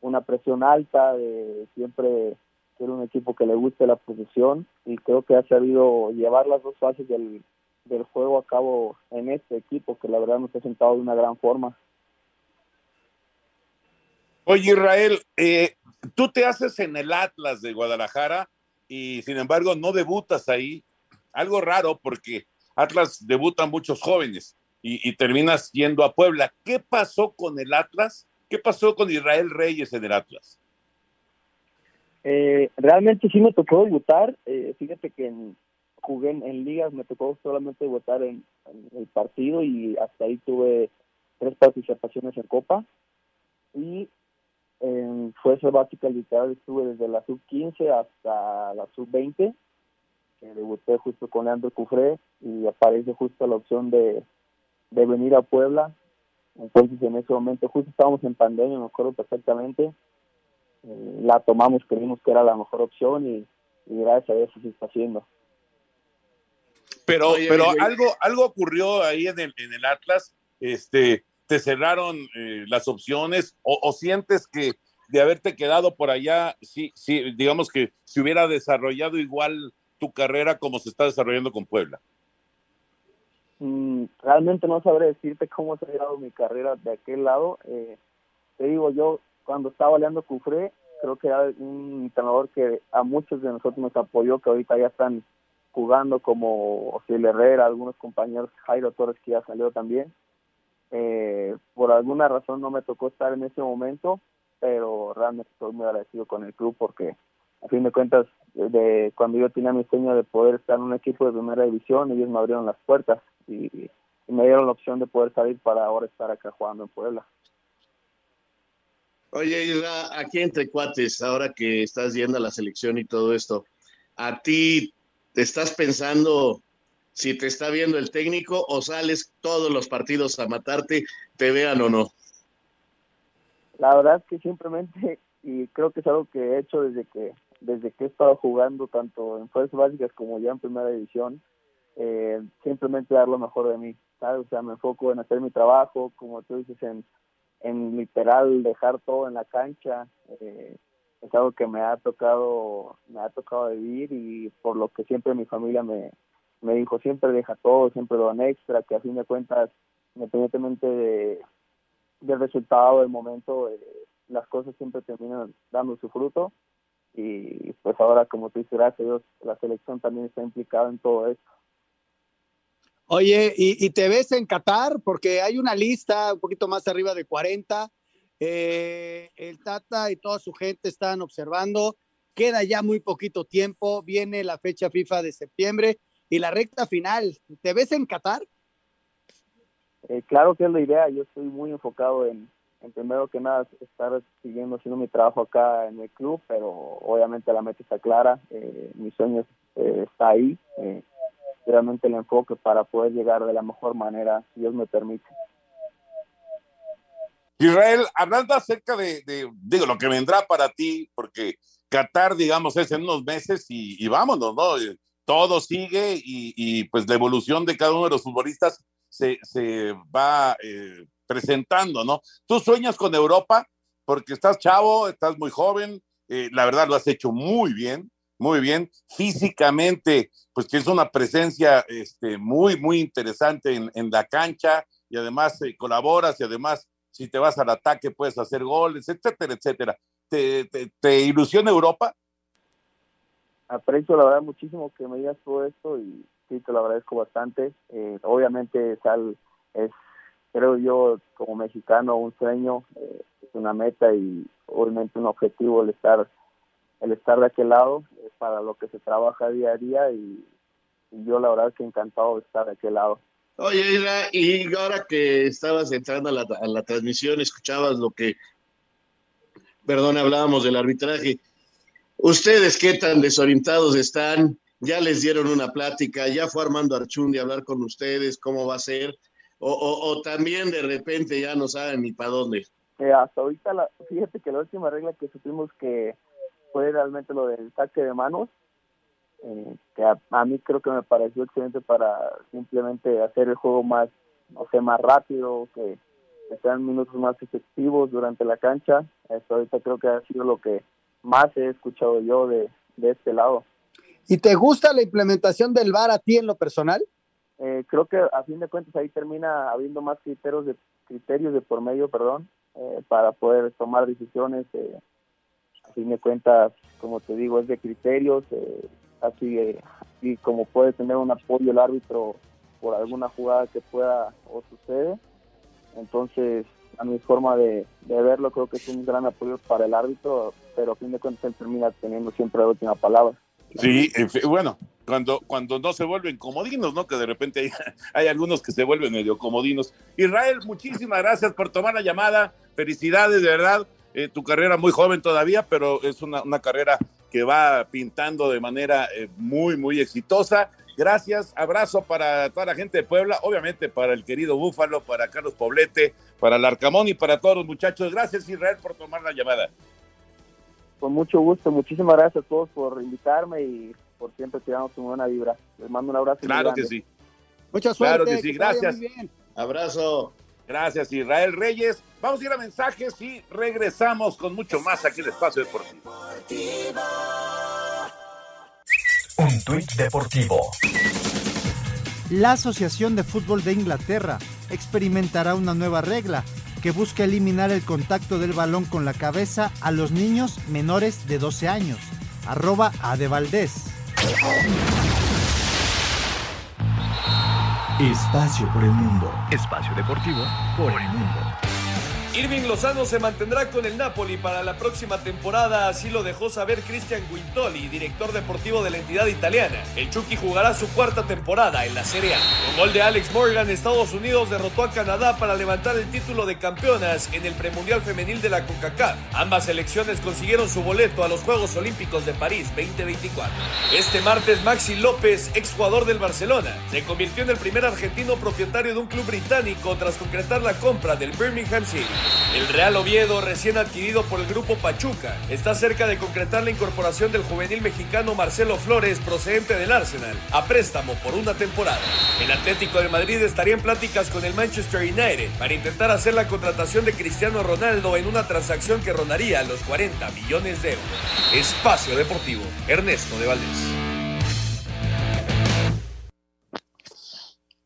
una presión alta, de siempre ser un equipo que le guste la posición y creo que ha sabido llevar las dos fases del, del juego a cabo en este equipo que la verdad nos ha sentado de una gran forma. Oye, Israel, eh, tú te haces en el Atlas de Guadalajara y sin embargo no debutas ahí. Algo raro porque Atlas debutan muchos jóvenes y, terminas yendo a Puebla. ¿Qué pasó con el Atlas? ¿Qué pasó con Israel Reyes en el Atlas? Eh, realmente sí me tocó debutar. Eh, fíjate que jugué en, ligas, me tocó solamente debutar en, el partido y hasta ahí tuve tres participaciones en Copa. Y en fuerza básica literal estuve desde la sub 15 hasta la sub 20 que debuté justo con Leandro Cufré y aparece justo la opción de, venir a Puebla. Entonces en ese momento justo estábamos en pandemia me acuerdo perfectamente. Eh, la tomamos creímos que era la mejor opción y, gracias a Dios se está haciendo pero pero algo algo ocurrió ahí en el, en el Atlas este te cerraron eh, las opciones o, sientes que de haberte quedado por allá, sí, sí, digamos que se hubiera desarrollado igual tu carrera como se está desarrollando con Puebla? Mm, realmente no sabré decirte cómo se ha dado mi carrera de aquel lado. Eh, te digo, yo cuando estaba leando Cufré, creo que era un entrenador que a muchos de nosotros nos apoyó, que ahorita ya están jugando como Osiel Herrera, algunos compañeros, Jairo Torres que ya salió también. Eh, por alguna razón no me tocó estar en ese momento, pero realmente estoy muy agradecido con el club porque a fin de cuentas de cuando yo tenía mi sueño de poder estar en un equipo de primera división ellos me abrieron las puertas y, me dieron la opción de poder salir para ahora estar acá jugando en Puebla. Oye, Isra, aquí entre cuates, ahora que estás yendo a la selección y todo esto, ¿a ti te estás pensando si te está viendo el técnico o sales todos los partidos a matarte, te vean o no? La verdad es que simplemente, y creo que es algo que he hecho desde que desde que he estado jugando tanto en fuerzas básicas como ya en primera división, eh, simplemente dar lo mejor de mí, ¿sabes? O sea, me enfoco en hacer mi trabajo, como tú dices, en, en literal dejar todo en la cancha. Eh, es algo que me ha tocado me ha tocado vivir y por lo que siempre mi familia me, me dijo siempre deja todo, siempre lo dan extra, que a fin de cuentas, independientemente de, del resultado del momento, eh, las cosas siempre terminan dando su fruto. Y pues ahora, como tú dices, gracias a Dios, la selección también está implicada en todo esto. Oye, ¿y, te ves en Qatar? Porque hay una lista un poquito más arriba de 40. Eh, el Tata y toda su gente están observando. Queda ya muy poquito tiempo. Viene la fecha FIFA de septiembre y la recta final. ¿Te ves en Qatar? Eh, claro que es la idea. Yo estoy muy enfocado en, en, primero que nada, estar siguiendo haciendo mi trabajo acá en el club, pero obviamente la meta está clara. Eh, mi sueño eh, está ahí. realmente el enfoque para poder llegar de la mejor manera, si Dios me permite. Israel, hablando acerca de, digo, lo que vendrá para ti, porque Qatar, digamos, es en unos meses y, vámonos, ¿no? Todo sigue y, pues la evolución de cada uno de los futbolistas se, va eh, presentando, ¿no? Tú sueñas con Europa porque estás chavo, estás muy joven, eh, la verdad lo has hecho muy bien, muy bien. Físicamente, pues tienes una presencia este, muy, muy interesante en, la cancha y además eh, colaboras y además si te vas al ataque puedes hacer goles, etcétera, etcétera. ¿Te, te, ilusiona Europa? Aprecio la verdad muchísimo que me digas todo esto y sí, te lo agradezco bastante. Eh, obviamente Sal es, creo yo, como mexicano, un sueño, eh, una meta y obviamente un objetivo el estar el estar de aquel lado es para lo que se trabaja día a día y, yo la verdad que encantado de estar de aquel lado. Oye, y ahora que estabas entrando a la, a la transmisión, escuchabas lo que, perdón, hablábamos del arbitraje. ¿Ustedes qué tan desorientados están? ¿Ya les dieron una plática? ¿Ya fue Armando Archundi a hablar con ustedes? ¿Cómo va a ser? O, o, también de repente ya no saben ni para dónde. Eh, hasta ahorita, la, fíjate que la última regla que supimos que fue realmente lo del saque de manos, eh, que a, mí creo que me pareció excelente para simplemente hacer el juego más, o sea, más rápido, que, sean minutos más efectivos durante la cancha. Esto ahorita creo que ha sido lo que más he escuchado yo de, de este lado. ¿Y te gusta la implementación del VAR a ti en lo personal? Eh, creo que a fin de cuentas ahí termina habiendo más criterios de criterios de por medio, perdón, eh, para poder tomar decisiones. Eh, a fin de cuentas, como te digo, es de criterios, eh, así y como puede tener un apoyo el árbitro por alguna jugada que pueda o sucede. Entonces, a mi forma de, verlo, creo que es un gran apoyo para el árbitro, pero a fin de cuentas él termina teniendo siempre la última palabra. Sí, bueno, cuando, cuando no se vuelven comodinos, ¿no? Que de repente hay, algunos que se vuelven medio comodinos. Israel, muchísimas gracias por tomar la llamada. Felicidades, de verdad. Eh, tu carrera muy joven todavía, pero es una, una carrera que va pintando de manera eh, muy, muy exitosa. Gracias, abrazo para toda la gente de Puebla, obviamente para el querido Búfalo, para Carlos Poblete, para el Arcamón y para todos los muchachos. Gracias, Israel, por tomar la llamada. Con mucho gusto, muchísimas gracias a todos por invitarme y por siempre tirarnos una buena vibra. Les mando un abrazo. Claro que sí. Mucha suerte. Claro que sí, gracias. Abrazo. Gracias, Israel Reyes. Vamos a ir a mensajes y regresamos con mucho más aquí en el Espacio Deportivo. Un tuit deportivo. La Asociación de Fútbol de Inglaterra experimentará una nueva regla que busca eliminar el contacto del balón con la cabeza a los niños menores de 12 años. Arroba a de Valdés. Espacio por el mundo. Espacio deportivo por el mundo. Irving Lozano se mantendrá con el Napoli para la próxima temporada, así lo dejó saber Cristian Guintoli, director deportivo de la entidad italiana. El Chucky jugará su cuarta temporada en la Serie A. Con gol de Alex Morgan, Estados Unidos derrotó a Canadá para levantar el título de campeonas en el premundial femenil de la CONCACAF. Ambas selecciones consiguieron su boleto a los Juegos Olímpicos de París 2024. Este martes, Maxi López, exjugador del Barcelona, se convirtió en el primer argentino propietario de un club británico tras concretar la compra del Birmingham City. El Real Oviedo, recién adquirido por el grupo Pachuca, está cerca de concretar la incorporación del juvenil mexicano Marcelo Flores, procedente del Arsenal, a préstamo por una temporada. El Atlético de Madrid estaría en pláticas con el Manchester United para intentar hacer la contratación de Cristiano Ronaldo en una transacción que rondaría los 40 millones de euros. Espacio Deportivo, Ernesto de Valdés.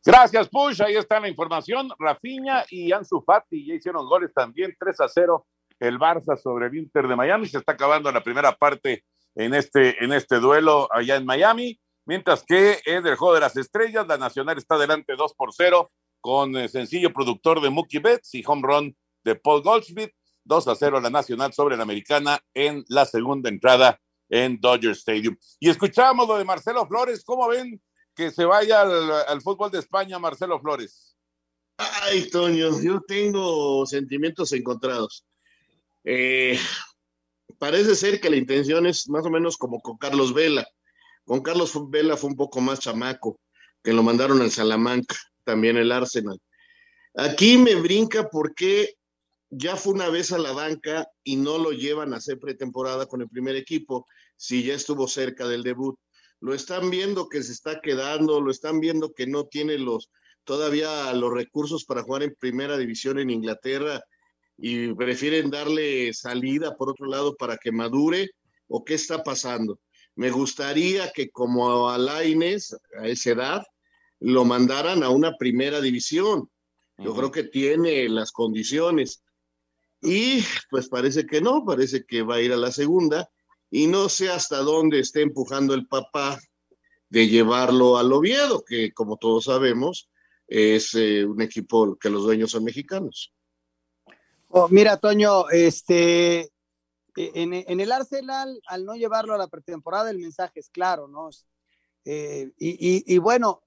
Gracias, Push. Ahí está la información. Rafinha y Ansu Fati ya hicieron goles también, 3 a 0 el Barça sobre el Inter de Miami. Se está acabando la primera parte en este, en este duelo allá en Miami. Mientras que es del juego de las estrellas, la Nacional está delante 2 por 0 con el sencillo productor de Mookie Betts y home run de Paul Goldschmidt. 2 a 0 la Nacional sobre la Americana en la segunda entrada en Dodger Stadium. Y escuchamos lo de Marcelo Flores. ¿Cómo ven que se vaya al, fútbol de España Marcelo Flores? Ay, Toño, yo tengo sentimientos encontrados. Eh, parece ser que la intención es más o menos como con Carlos Vela. Con Carlos Vela fue un poco más chamaco. que lo mandaron al Salamanca, también el Arsenal. Aquí me brinca porque ya fue una vez a la banca y no lo llevan a hacer pretemporada con el primer equipo, si ya estuvo cerca del debut. Lo están viendo que se está quedando, lo están viendo que no tiene los todavía los recursos para jugar en primera división en Inglaterra y prefieren darle salida por otro lado para que madure o qué está pasando. Me gustaría que como a Laines, a esa edad, lo mandaran a una primera división. Yo creo que tiene las condiciones. Y pues parece que no, parece que va a ir a la segunda. Y no sé hasta dónde esté empujando el papá de llevarlo al Oviedo, que como todos sabemos es eh, un equipo que los dueños son mexicanos. Oh, mira, Toño, este, e, en, el Arsenal, al no llevarlo a la pretemporada, el mensaje es claro, ¿no? Eh, y, y, y, bueno,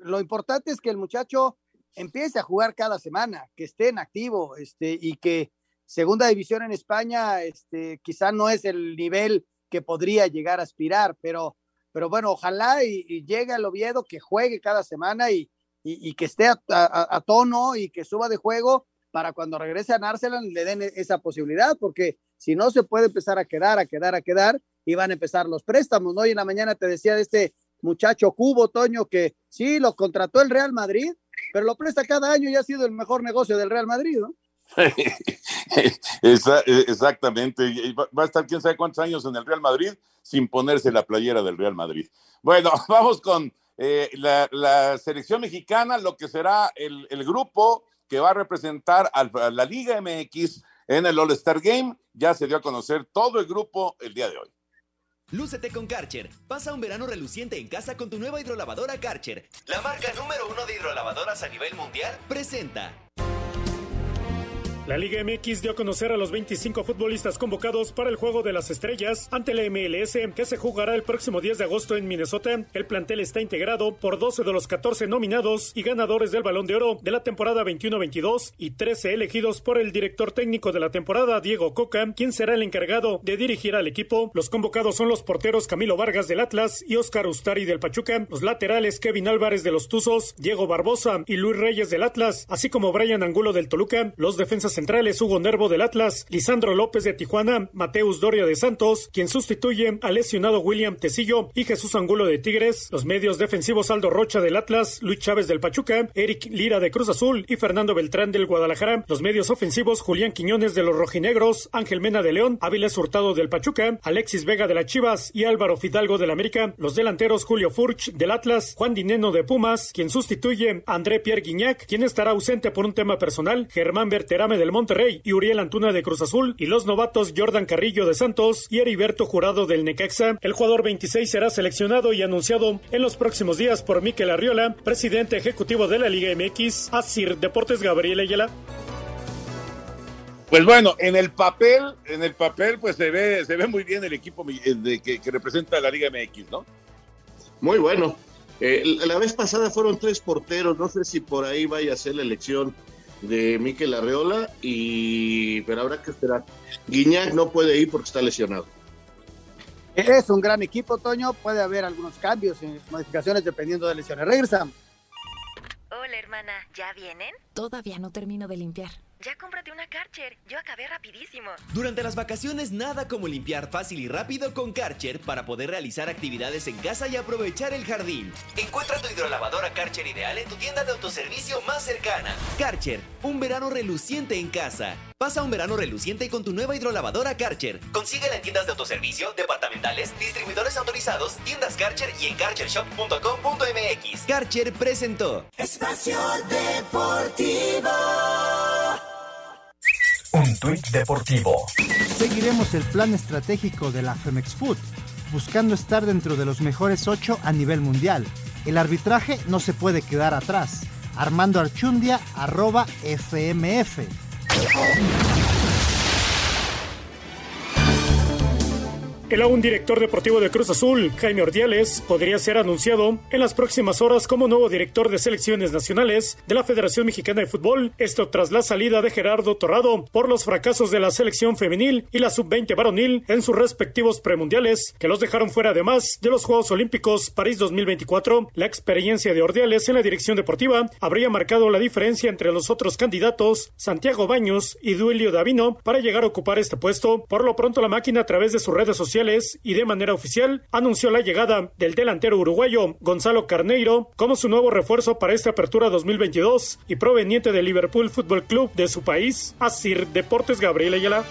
lo importante es que el muchacho empiece a jugar cada semana, que esté en activo, este, y que segunda división en España, este, quizá no es el nivel que podría llegar a aspirar, pero, pero bueno, ojalá y, y llegue al Oviedo, que juegue cada semana y, y, que esté a, tono y que suba de juego para cuando regrese a Arsenal le den esa posibilidad, porque si no se puede empezar a quedar, a quedar, a quedar, y van a empezar los préstamos, ¿no? Y en la mañana te decía de este muchacho Cubo, Toño, que sí, lo contrató el Real Madrid, pero lo presta cada año y ha sido el mejor negocio del Real Madrid, ¿no? Exactamente, va a estar quién sabe cuántos años en el Real Madrid sin ponerse la playera del Real Madrid. Bueno, vamos con eh, la, selección mexicana, lo que será el, grupo que va a representar a la Liga MX en el All-Star Game. Ya se dio a conocer todo el grupo el día de hoy. Lúcete con Karcher. Pasa un verano reluciente en casa con tu nueva hidrolavadora Karcher. La marca número uno de hidrolavadoras a nivel mundial presenta. La Liga MX dio a conocer a los 25 futbolistas convocados para el Juego de las Estrellas ante la MLS que se jugará el próximo 10 de agosto en Minnesota. El plantel está integrado por 12 de los 14 nominados y ganadores del Balón de Oro de la temporada 21-22 y 13 elegidos por el director técnico de la temporada, Diego Coca, quien será el encargado de dirigir al equipo. Los convocados son los porteros Camilo Vargas del Atlas y Oscar Ustari del Pachuca, los laterales Kevin Álvarez de los Tuzos, Diego Barbosa y Luis Reyes del Atlas, así como Brian Angulo del Toluca, los defensas centrales Hugo Nervo del Atlas, Lisandro López de Tijuana, Mateus Doria de Santos, quien sustituye al lesionado William Tecillo y Jesús Angulo de Tigres, los medios defensivos Aldo Rocha del Atlas, Luis Chávez del Pachuca, Eric Lira de Cruz Azul y Fernando Beltrán del Guadalajara, los medios ofensivos Julián Quiñones de los Rojinegros, Ángel Mena de León, Áviles Hurtado del Pachuca, Alexis Vega de la Chivas y Álvaro Fidalgo del América, los delanteros Julio Furch del Atlas, Juan Dineno de Pumas, quien sustituye a André Pierre Guignac, quien estará ausente por un tema personal, Germán Berterame del Monterrey, y Uriel Antuna de Cruz Azul y los novatos Jordan Carrillo de Santos y Heriberto Jurado del Necaxa. El jugador 26 será seleccionado y anunciado en los próximos días por Miquel Arriola, presidente ejecutivo de la Liga MX, Asir Deportes Gabriel Ayala. Pues bueno, en el papel, en el papel, pues se ve, se ve muy bien el equipo de, que, que, representa la Liga MX, ¿no? Muy bueno. Eh, la vez pasada fueron tres porteros, no sé si por ahí vaya a ser la elección de Miquel Arreola, y pero habrá que esperar. Guiñac no puede ir porque está lesionado. Es un gran equipo, Toño. Puede haber algunos cambios, y modificaciones dependiendo de lesiones. Regresan. Hola, hermana. ¿Ya vienen? Todavía no termino de limpiar. Ya cómprate una Karcher. Yo acabé rapidísimo. Durante las vacaciones nada como limpiar fácil y rápido con Karcher para poder realizar actividades en casa y aprovechar el jardín. Encuentra tu hidrolavadora Karcher ideal en tu tienda de autoservicio más cercana. Karcher, un verano reluciente en casa. Pasa un verano reluciente con tu nueva hidrolavadora Karcher. Consíguela en tiendas de autoservicio, departamentales, distribuidores autorizados, tiendas Karcher y en karchershop.com.mx. Karcher presentó Espacio Deportivo. Tuit deportivo. Seguiremos el plan estratégico de la Femex Food, buscando estar dentro de los mejores ocho a nivel mundial. El arbitraje no se puede quedar atrás. Armando Archundia, arroba FMF. El aún director deportivo de Cruz Azul, Jaime Ordiales, podría ser anunciado en las próximas horas como nuevo director de selecciones nacionales de la Federación Mexicana de Fútbol, esto tras la salida de Gerardo Torrado por los fracasos de la selección femenil y la sub-20 varonil en sus respectivos premundiales, que los dejaron fuera además de los Juegos Olímpicos París 2024. La experiencia de Ordiales en la dirección deportiva habría marcado la diferencia entre los otros candidatos, Santiago Baños y Duilio Davino, para llegar a ocupar este puesto. Por lo pronto, la máquina a través de sus redes sociales y de manera oficial anunció la llegada del delantero uruguayo Gonzalo Carneiro como su nuevo refuerzo para esta apertura 2022 y proveniente del Liverpool Fútbol Club de su país. Asir Deportes Gabriel Ayala.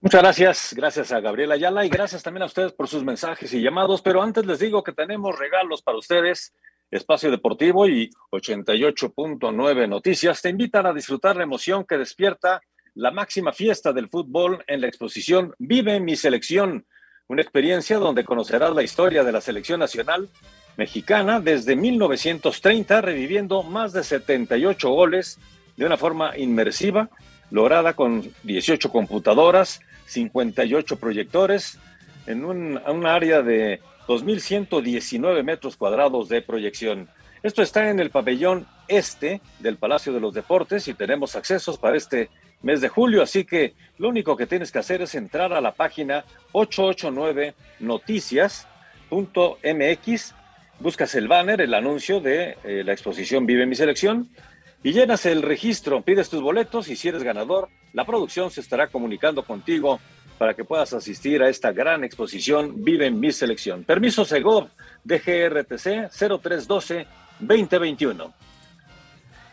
Muchas gracias, gracias a Gabriela Ayala y gracias también a ustedes por sus mensajes y llamados, pero antes les digo que tenemos regalos para ustedes. Espacio Deportivo y 88.9 Noticias te invitan a disfrutar la emoción que despierta la máxima fiesta del fútbol en la exposición Vive mi selección, una experiencia donde conocerás la historia de la selección nacional mexicana desde 1930, reviviendo más de 78 goles de una forma inmersiva, lograda con 18 computadoras, 58 proyectores, en un, área de 2.119 metros cuadrados de proyección. Esto está en el pabellón este del Palacio de los Deportes y tenemos accesos para este mes de julio. Así que lo único que tienes que hacer es entrar a la página 889noticias.mx, buscas el banner, el anuncio de eh, la exposición Vive mi selección y llenas el registro, pides tus boletos y si eres ganador, la producción se estará comunicando contigo para que puedas asistir a esta gran exposición Vive mi selección. Permiso Segov DGRTC 0312 2021.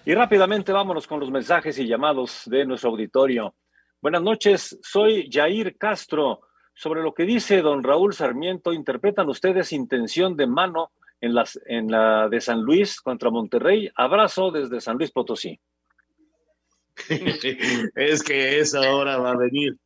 Y rápidamente vámonos con los mensajes y llamados de nuestro auditorio. Buenas noches, soy Jair Castro. Sobre lo que dice don Raúl Sarmiento, ¿interpretan ustedes intención de mano en, las, en la de San Luis contra Monterrey? Abrazo desde San Luis Potosí. es que esa hora va a venir.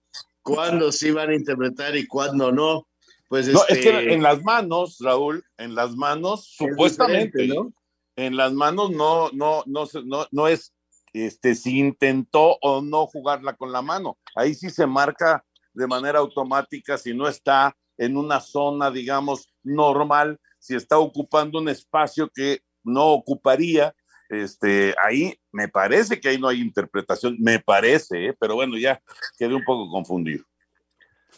¿Cuándo sí van a interpretar y cuándo no? Pues no, es que este, en las manos, Raúl, en las manos, supuestamente, ¿no? En las manos no, no, no, no, no es este, si intentó o no jugarla con la mano. Ahí sí se marca de manera automática si no está en una zona, digamos, normal, si está ocupando un espacio que no ocuparía. Este, ahí me parece que ahí no hay interpretación, me parece, ¿eh? pero bueno, ya quedé un poco confundido.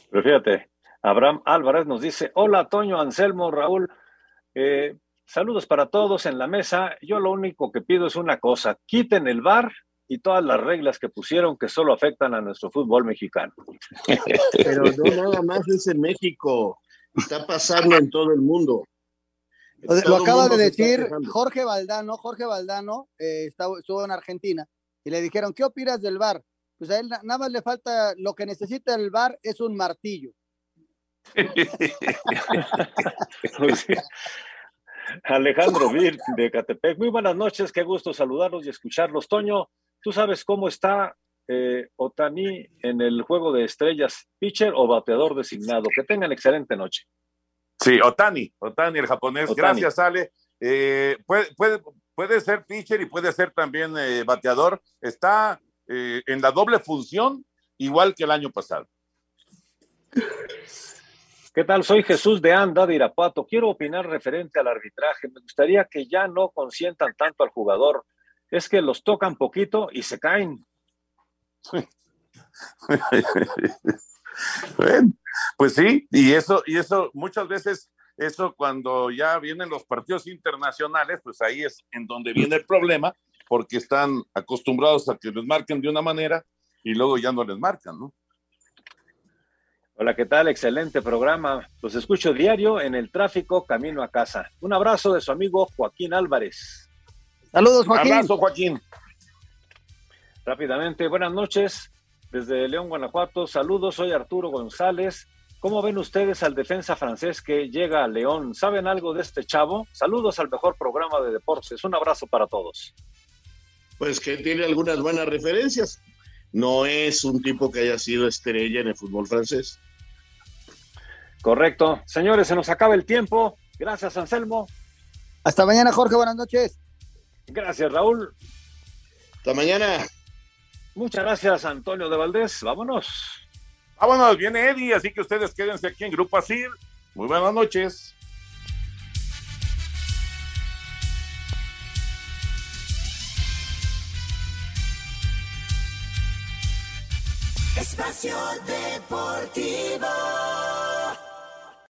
Pero fíjate, Abraham Álvarez nos dice, hola Toño, Anselmo, Raúl, eh, saludos para todos en la mesa. Yo lo único que pido es una cosa, quiten el VAR y todas las reglas que pusieron que solo afectan a nuestro fútbol mexicano. Pero no nada más es en México, está pasando en todo el mundo. Lo, Todo lo el acaba mundo de decir. Jorge Valdano. Jorge Valdano eh, estuvo en Argentina y le dijeron, ¿qué opinas del VAR? Pues a él na- nada más le falta, lo que necesita el VAR es un martillo. Pues Alejandro Vir de Catepec, muy buenas noches, qué gusto saludarlos y escucharlos. Toño, ¿tú sabes cómo está eh, Otani en el juego de estrellas, pitcher o bateador designado? Que tengan excelente noche. Sí, Otani, Otani, el japonés. Otani. Gracias, Ale. Eh, puede, puede, puede ser pitcher y puede ser también eh, bateador. Está en la doble función, igual que el año pasado. ¿Qué tal? Soy Jesús de Anda, de Irapuato. Quiero opinar referente al arbitraje. Me gustaría que ya no consientan tanto al jugador. Es que los tocan poquito y se caen. Pues sí, y eso, y eso muchas veces, eso cuando ya vienen los partidos internacionales, pues ahí es en donde viene el problema, porque están acostumbrados a que les marquen de una manera y luego ya no les marcan, ¿no? Hola, ¿qué tal? Excelente programa. Los escucho diario en el tráfico camino a casa. Un abrazo de su amigo Joaquín Álvarez. Saludos, Joaquín. Abrazo, Joaquín. Rápidamente, buenas noches. Desde León, Guanajuato, saludos. Soy Arturo González. ¿Cómo ven ustedes al defensa francés que llega a León? ¿Saben algo de este chavo? Saludos al mejor programa de deportes. Un abrazo para todos. Pues que tiene algunas buenas referencias. No es un tipo que haya sido estrella en el fútbol francés. Correcto. Señores, se nos acaba el tiempo. Gracias, Anselmo. Hasta mañana, Jorge. Buenas noches. Gracias, Raúl. Hasta mañana. Muchas gracias, Antonio de Valdés. Vámonos. Vámonos, viene Eddie, así que ustedes quédense aquí en Grupo Asir. Muy buenas noches. Espacio Deportivo.